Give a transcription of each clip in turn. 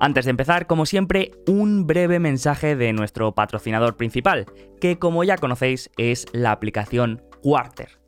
Antes de empezar, como siempre, un breve mensaje de nuestro patrocinador principal, que como ya conocéis es la aplicación Quarter.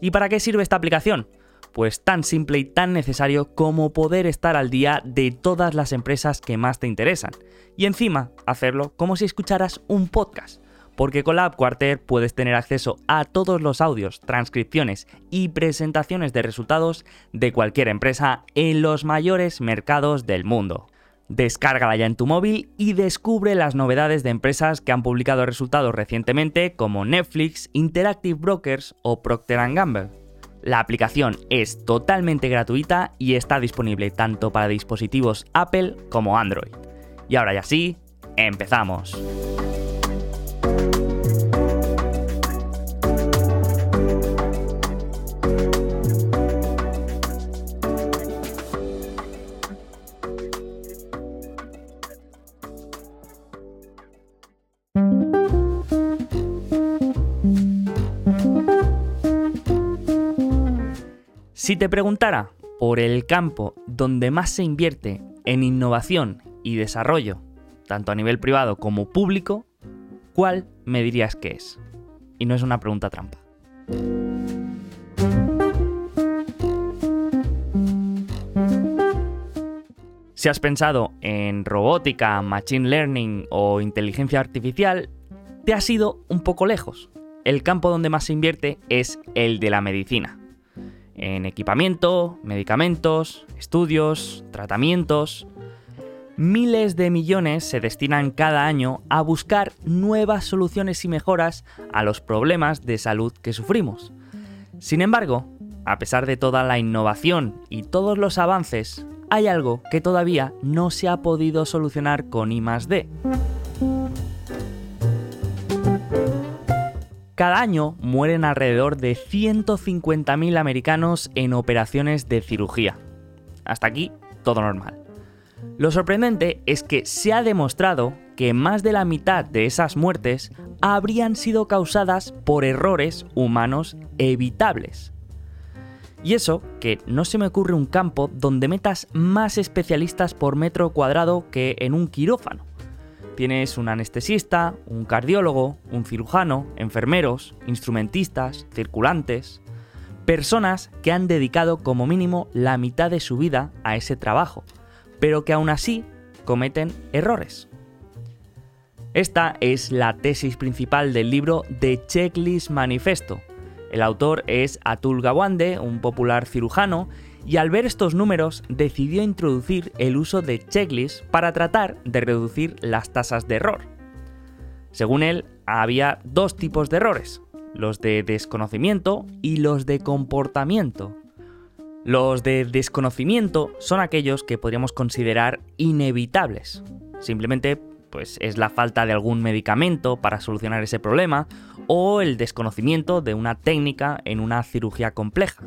¿Y para qué sirve esta aplicación? Pues tan simple y tan necesario como poder estar al día de todas las empresas que más te interesan. Y encima, hacerlo como si escucharas un podcast. Porque con la app Quarter puedes tener acceso a todos los audios, transcripciones y presentaciones de resultados de cualquier empresa en los mayores mercados del mundo. Descárgala ya en tu móvil y descubre las novedades de empresas que han publicado resultados recientemente como Netflix, Interactive Brokers o Procter ⁇ Gamble. La aplicación es totalmente gratuita y está disponible tanto para dispositivos Apple como Android. Y ahora ya sí, empezamos. Si te preguntara por el campo donde más se invierte en innovación y desarrollo, tanto a nivel privado como público, ¿cuál me dirías que es? Y no es una pregunta trampa. Si has pensado en robótica, machine learning o inteligencia artificial, te has ido un poco lejos. El campo donde más se invierte es el de la medicina en equipamiento, medicamentos, estudios, tratamientos. Miles de millones se destinan cada año a buscar nuevas soluciones y mejoras a los problemas de salud que sufrimos. Sin embargo, a pesar de toda la innovación y todos los avances, hay algo que todavía no se ha podido solucionar con I+D. Cada año mueren alrededor de 150.000 americanos en operaciones de cirugía. Hasta aquí, todo normal. Lo sorprendente es que se ha demostrado que más de la mitad de esas muertes habrían sido causadas por errores humanos evitables. Y eso que no se me ocurre un campo donde metas más especialistas por metro cuadrado que en un quirófano. Tienes un anestesista, un cardiólogo, un cirujano, enfermeros, instrumentistas, circulantes, personas que han dedicado como mínimo la mitad de su vida a ese trabajo, pero que aún así cometen errores. Esta es la tesis principal del libro The Checklist Manifesto. El autor es Atul Gawande, un popular cirujano, y al ver estos números decidió introducir el uso de checklists para tratar de reducir las tasas de error. Según él, había dos tipos de errores, los de desconocimiento y los de comportamiento. Los de desconocimiento son aquellos que podríamos considerar inevitables. Simplemente pues es la falta de algún medicamento para solucionar ese problema o el desconocimiento de una técnica en una cirugía compleja.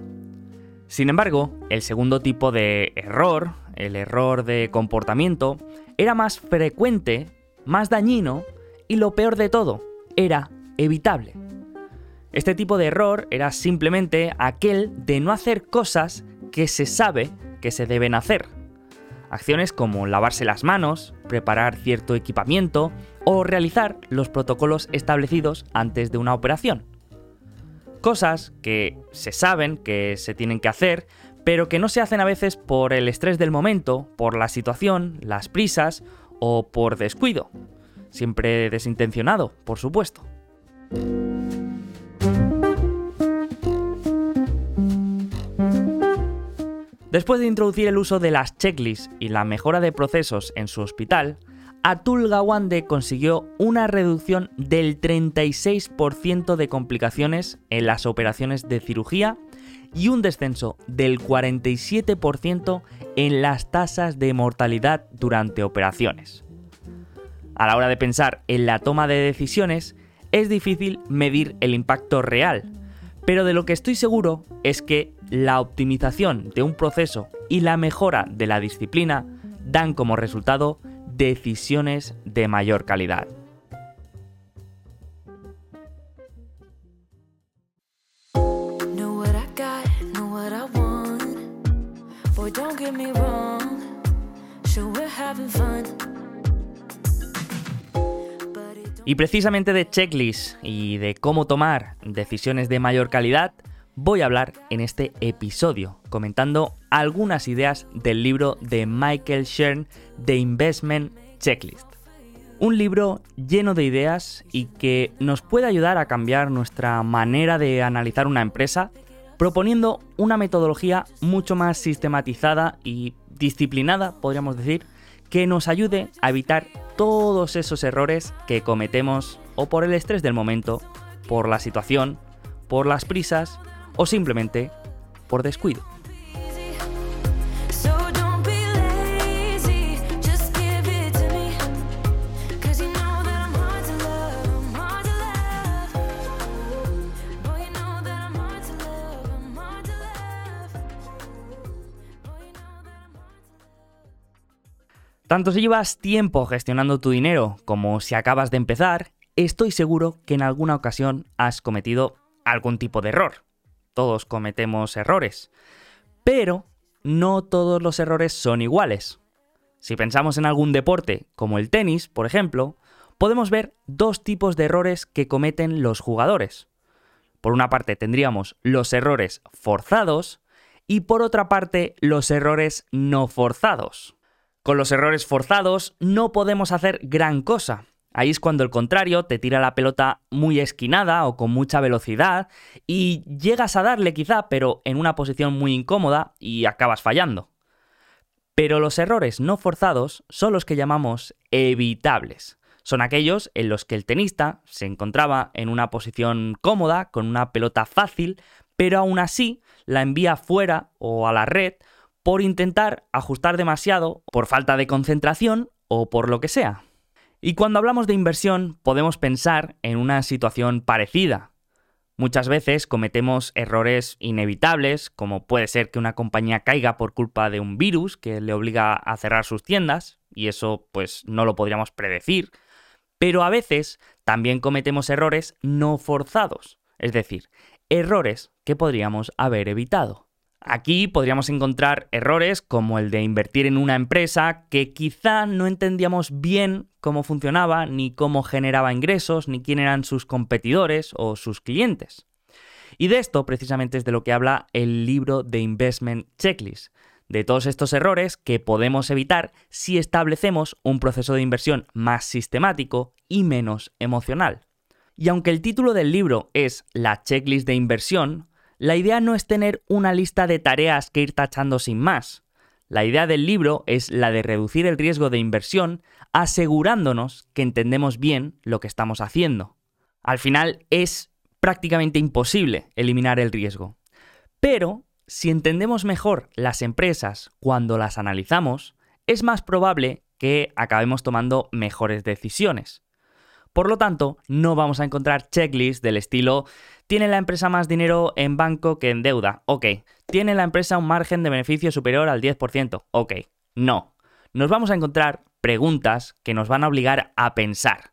Sin embargo, el segundo tipo de error, el error de comportamiento, era más frecuente, más dañino y lo peor de todo, era evitable. Este tipo de error era simplemente aquel de no hacer cosas que se sabe que se deben hacer. Acciones como lavarse las manos, preparar cierto equipamiento o realizar los protocolos establecidos antes de una operación cosas que se saben que se tienen que hacer, pero que no se hacen a veces por el estrés del momento, por la situación, las prisas o por descuido. Siempre desintencionado, por supuesto. Después de introducir el uso de las checklists y la mejora de procesos en su hospital, Atul Gawande consiguió una reducción del 36% de complicaciones en las operaciones de cirugía y un descenso del 47% en las tasas de mortalidad durante operaciones. A la hora de pensar en la toma de decisiones, es difícil medir el impacto real, pero de lo que estoy seguro es que la optimización de un proceso y la mejora de la disciplina dan como resultado decisiones de mayor calidad. Y precisamente de checklist y de cómo tomar decisiones de mayor calidad, voy a hablar en este episodio, comentando algunas ideas del libro de Michael Shern, The Investment Checklist. Un libro lleno de ideas y que nos puede ayudar a cambiar nuestra manera de analizar una empresa, proponiendo una metodología mucho más sistematizada y disciplinada, podríamos decir, que nos ayude a evitar todos esos errores que cometemos o por el estrés del momento, por la situación, por las prisas o simplemente por descuido. Tanto si llevas tiempo gestionando tu dinero como si acabas de empezar, estoy seguro que en alguna ocasión has cometido algún tipo de error. Todos cometemos errores. Pero no todos los errores son iguales. Si pensamos en algún deporte, como el tenis, por ejemplo, podemos ver dos tipos de errores que cometen los jugadores. Por una parte tendríamos los errores forzados y por otra parte los errores no forzados. Con los errores forzados no podemos hacer gran cosa. Ahí es cuando el contrario te tira la pelota muy esquinada o con mucha velocidad y llegas a darle quizá, pero en una posición muy incómoda y acabas fallando. Pero los errores no forzados son los que llamamos evitables. Son aquellos en los que el tenista se encontraba en una posición cómoda, con una pelota fácil, pero aún así la envía fuera o a la red por intentar ajustar demasiado, por falta de concentración o por lo que sea. Y cuando hablamos de inversión podemos pensar en una situación parecida. Muchas veces cometemos errores inevitables, como puede ser que una compañía caiga por culpa de un virus que le obliga a cerrar sus tiendas, y eso pues no lo podríamos predecir, pero a veces también cometemos errores no forzados, es decir, errores que podríamos haber evitado. Aquí podríamos encontrar errores como el de invertir en una empresa que quizá no entendíamos bien cómo funcionaba, ni cómo generaba ingresos, ni quién eran sus competidores o sus clientes. Y de esto precisamente es de lo que habla el libro de Investment Checklist, de todos estos errores que podemos evitar si establecemos un proceso de inversión más sistemático y menos emocional. Y aunque el título del libro es La checklist de inversión, la idea no es tener una lista de tareas que ir tachando sin más. La idea del libro es la de reducir el riesgo de inversión asegurándonos que entendemos bien lo que estamos haciendo. Al final es prácticamente imposible eliminar el riesgo. Pero si entendemos mejor las empresas cuando las analizamos, es más probable que acabemos tomando mejores decisiones. Por lo tanto, no vamos a encontrar checklists del estilo ¿Tiene la empresa más dinero en banco que en deuda? Ok. ¿Tiene la empresa un margen de beneficio superior al 10%? Ok. No. Nos vamos a encontrar preguntas que nos van a obligar a pensar.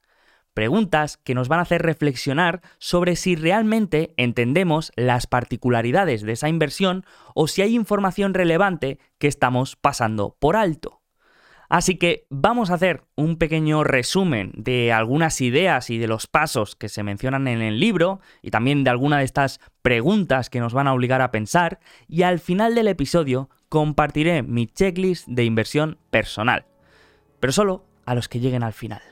Preguntas que nos van a hacer reflexionar sobre si realmente entendemos las particularidades de esa inversión o si hay información relevante que estamos pasando por alto. Así que vamos a hacer un pequeño resumen de algunas ideas y de los pasos que se mencionan en el libro y también de alguna de estas preguntas que nos van a obligar a pensar y al final del episodio compartiré mi checklist de inversión personal, pero solo a los que lleguen al final.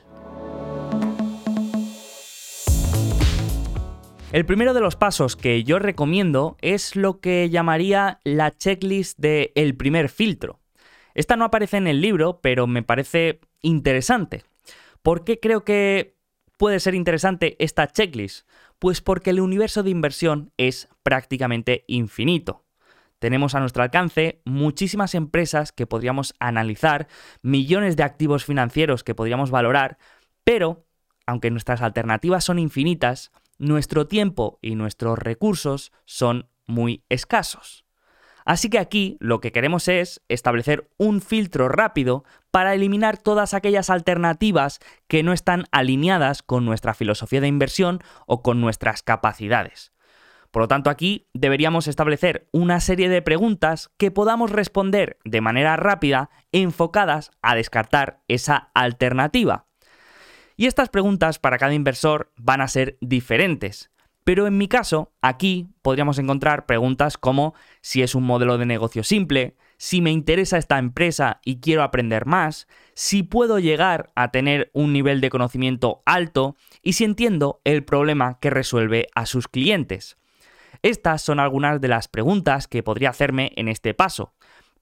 El primero de los pasos que yo recomiendo es lo que llamaría la checklist de el primer filtro. Esta no aparece en el libro, pero me parece interesante. ¿Por qué creo que puede ser interesante esta checklist? Pues porque el universo de inversión es prácticamente infinito. Tenemos a nuestro alcance muchísimas empresas que podríamos analizar, millones de activos financieros que podríamos valorar, pero, aunque nuestras alternativas son infinitas, nuestro tiempo y nuestros recursos son muy escasos. Así que aquí lo que queremos es establecer un filtro rápido para eliminar todas aquellas alternativas que no están alineadas con nuestra filosofía de inversión o con nuestras capacidades. Por lo tanto, aquí deberíamos establecer una serie de preguntas que podamos responder de manera rápida, enfocadas a descartar esa alternativa. Y estas preguntas para cada inversor van a ser diferentes. Pero en mi caso, aquí podríamos encontrar preguntas como si es un modelo de negocio simple, si me interesa esta empresa y quiero aprender más, si puedo llegar a tener un nivel de conocimiento alto y si entiendo el problema que resuelve a sus clientes. Estas son algunas de las preguntas que podría hacerme en este paso.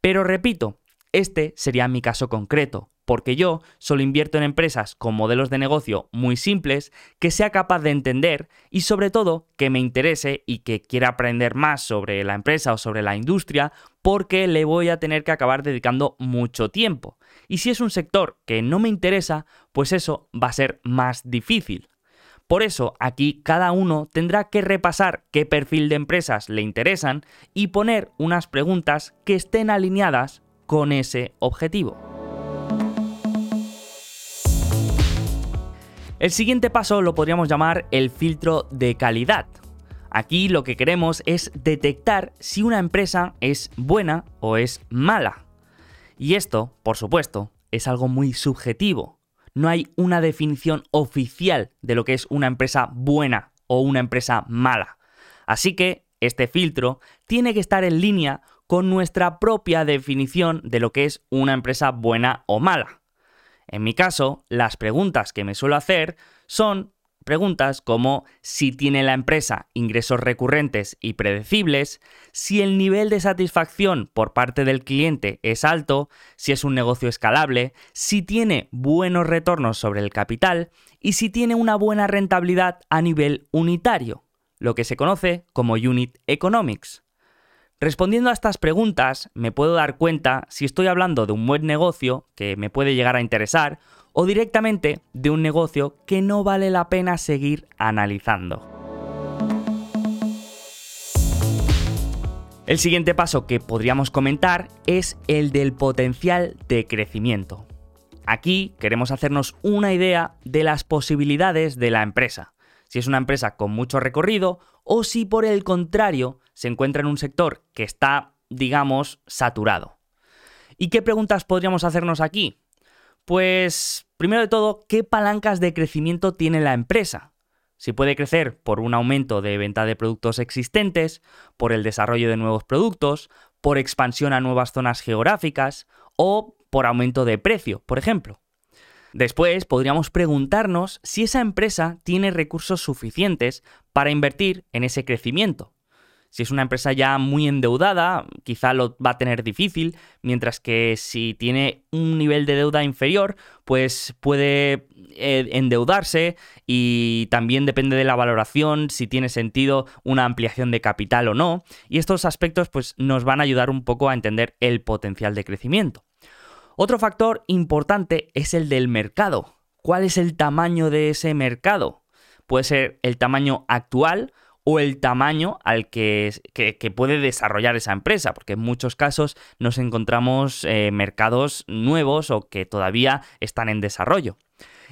Pero repito, este sería mi caso concreto, porque yo solo invierto en empresas con modelos de negocio muy simples que sea capaz de entender y sobre todo que me interese y que quiera aprender más sobre la empresa o sobre la industria porque le voy a tener que acabar dedicando mucho tiempo. Y si es un sector que no me interesa, pues eso va a ser más difícil. Por eso aquí cada uno tendrá que repasar qué perfil de empresas le interesan y poner unas preguntas que estén alineadas con ese objetivo. El siguiente paso lo podríamos llamar el filtro de calidad. Aquí lo que queremos es detectar si una empresa es buena o es mala. Y esto, por supuesto, es algo muy subjetivo. No hay una definición oficial de lo que es una empresa buena o una empresa mala. Así que este filtro tiene que estar en línea con nuestra propia definición de lo que es una empresa buena o mala. En mi caso, las preguntas que me suelo hacer son preguntas como si tiene la empresa ingresos recurrentes y predecibles, si el nivel de satisfacción por parte del cliente es alto, si es un negocio escalable, si tiene buenos retornos sobre el capital y si tiene una buena rentabilidad a nivel unitario, lo que se conoce como Unit Economics. Respondiendo a estas preguntas, me puedo dar cuenta si estoy hablando de un buen negocio que me puede llegar a interesar o directamente de un negocio que no vale la pena seguir analizando. El siguiente paso que podríamos comentar es el del potencial de crecimiento. Aquí queremos hacernos una idea de las posibilidades de la empresa. Si es una empresa con mucho recorrido o si por el contrario se encuentra en un sector que está, digamos, saturado. ¿Y qué preguntas podríamos hacernos aquí? Pues, primero de todo, ¿qué palancas de crecimiento tiene la empresa? Si puede crecer por un aumento de venta de productos existentes, por el desarrollo de nuevos productos, por expansión a nuevas zonas geográficas o por aumento de precio, por ejemplo. Después podríamos preguntarnos si esa empresa tiene recursos suficientes para invertir en ese crecimiento. Si es una empresa ya muy endeudada, quizá lo va a tener difícil, mientras que si tiene un nivel de deuda inferior, pues puede eh, endeudarse y también depende de la valoración si tiene sentido una ampliación de capital o no. Y estos aspectos pues nos van a ayudar un poco a entender el potencial de crecimiento. Otro factor importante es el del mercado. ¿Cuál es el tamaño de ese mercado? Puede ser el tamaño actual o el tamaño al que, puede desarrollar esa empresa, porque en muchos casos nos encontramos eh, mercados nuevos o que todavía están en desarrollo.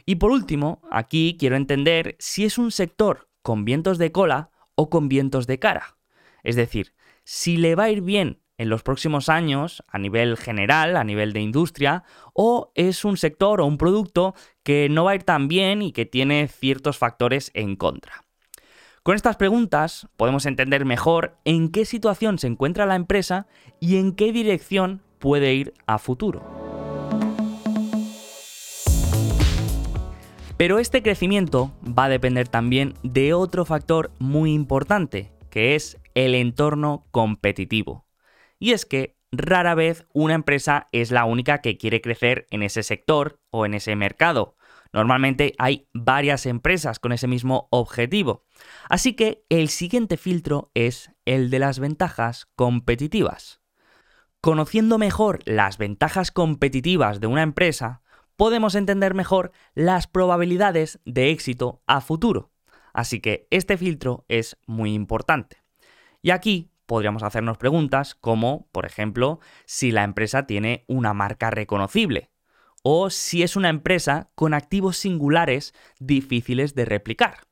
Y por último, aquí quiero entender si es un sector con vientos de cola o con vientos de cara. Es decir, si le va a ir bien en los próximos años a nivel general, a nivel de industria, o es un sector o un producto que no va a ir tan bien y que tiene ciertos factores en contra. Con estas preguntas podemos entender mejor en qué situación se encuentra la empresa y en qué dirección puede ir a futuro. Pero este crecimiento va a depender también de otro factor muy importante, que es el entorno competitivo. Y es que rara vez una empresa es la única que quiere crecer en ese sector o en ese mercado. Normalmente hay varias empresas con ese mismo objetivo. Así que el siguiente filtro es el de las ventajas competitivas. Conociendo mejor las ventajas competitivas de una empresa, podemos entender mejor las probabilidades de éxito a futuro. Así que este filtro es muy importante. Y aquí podríamos hacernos preguntas como, por ejemplo, si la empresa tiene una marca reconocible o si es una empresa con activos singulares difíciles de replicar.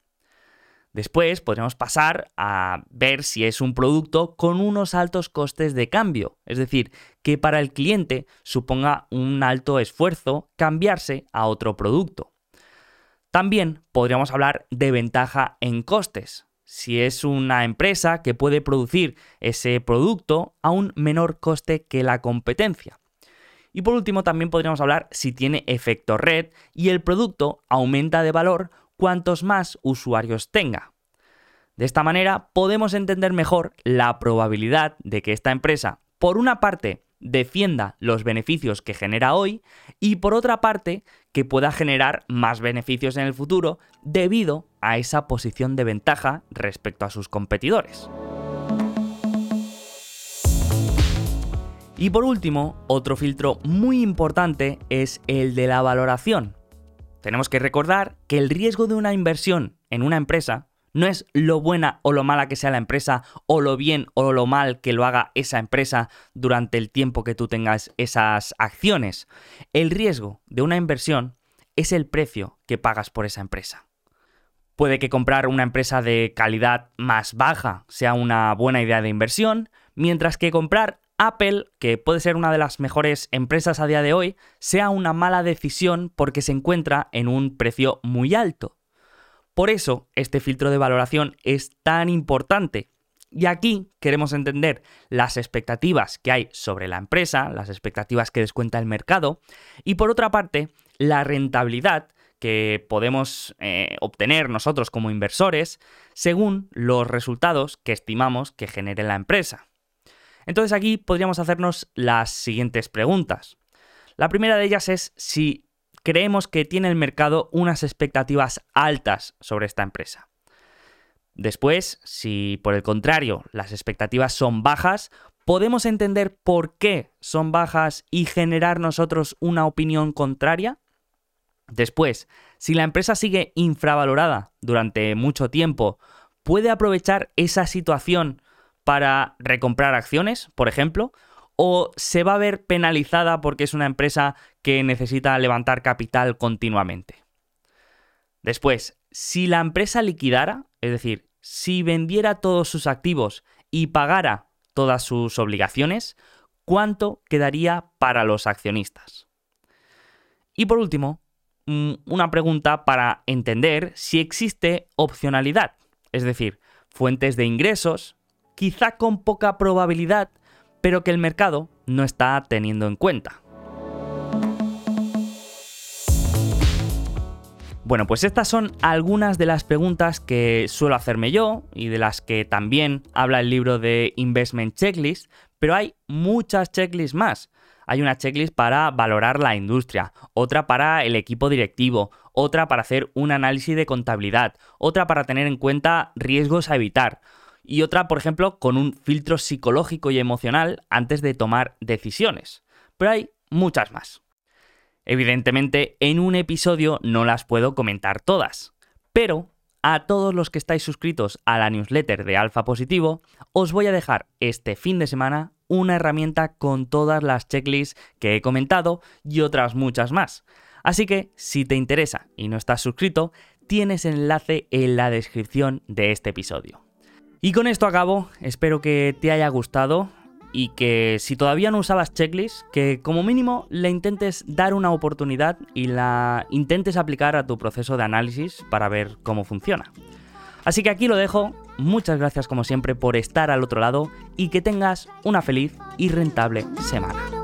Después podremos pasar a ver si es un producto con unos altos costes de cambio, es decir, que para el cliente suponga un alto esfuerzo cambiarse a otro producto. También podríamos hablar de ventaja en costes, si es una empresa que puede producir ese producto a un menor coste que la competencia. Y por último también podríamos hablar si tiene efecto red y el producto aumenta de valor cuantos más usuarios tenga. De esta manera podemos entender mejor la probabilidad de que esta empresa, por una parte, defienda los beneficios que genera hoy y por otra parte, que pueda generar más beneficios en el futuro debido a esa posición de ventaja respecto a sus competidores. Y por último, otro filtro muy importante es el de la valoración. Tenemos que recordar que el riesgo de una inversión en una empresa no es lo buena o lo mala que sea la empresa o lo bien o lo mal que lo haga esa empresa durante el tiempo que tú tengas esas acciones. El riesgo de una inversión es el precio que pagas por esa empresa. Puede que comprar una empresa de calidad más baja sea una buena idea de inversión, mientras que comprar Apple, que puede ser una de las mejores empresas a día de hoy, sea una mala decisión porque se encuentra en un precio muy alto. Por eso, este filtro de valoración es tan importante. Y aquí queremos entender las expectativas que hay sobre la empresa, las expectativas que descuenta el mercado, y por otra parte, la rentabilidad que podemos eh, obtener nosotros como inversores según los resultados que estimamos que genere la empresa. Entonces aquí podríamos hacernos las siguientes preguntas. La primera de ellas es si creemos que tiene el mercado unas expectativas altas sobre esta empresa. Después, si por el contrario las expectativas son bajas, podemos entender por qué son bajas y generar nosotros una opinión contraria. Después, si la empresa sigue infravalorada durante mucho tiempo, puede aprovechar esa situación para recomprar acciones, por ejemplo, o se va a ver penalizada porque es una empresa que necesita levantar capital continuamente. Después, si la empresa liquidara, es decir, si vendiera todos sus activos y pagara todas sus obligaciones, ¿cuánto quedaría para los accionistas? Y por último, mm, una pregunta para entender si existe opcionalidad, es decir, fuentes de ingresos quizá con poca probabilidad, pero que el mercado no está teniendo en cuenta. Bueno, pues estas son algunas de las preguntas que suelo hacerme yo y de las que también habla el libro de Investment Checklist, pero hay muchas checklists más. Hay una checklist para valorar la industria, otra para el equipo directivo, otra para hacer un análisis de contabilidad, otra para tener en cuenta riesgos a evitar, y otra, por ejemplo, con un filtro psicológico y emocional antes de tomar decisiones. Pero hay muchas más. Evidentemente, en un episodio no las puedo comentar todas, pero a todos los que estáis suscritos a la newsletter de Alfa Positivo, os voy a dejar este fin de semana una herramienta con todas las checklists que he comentado y otras muchas más. Así que, si te interesa y no estás suscrito, tienes enlace en la descripción de este episodio. Y con esto acabo, espero que te haya gustado y que si todavía no usabas checklist, que como mínimo le intentes dar una oportunidad y la intentes aplicar a tu proceso de análisis para ver cómo funciona. Así que aquí lo dejo, muchas gracias como siempre por estar al otro lado y que tengas una feliz y rentable semana.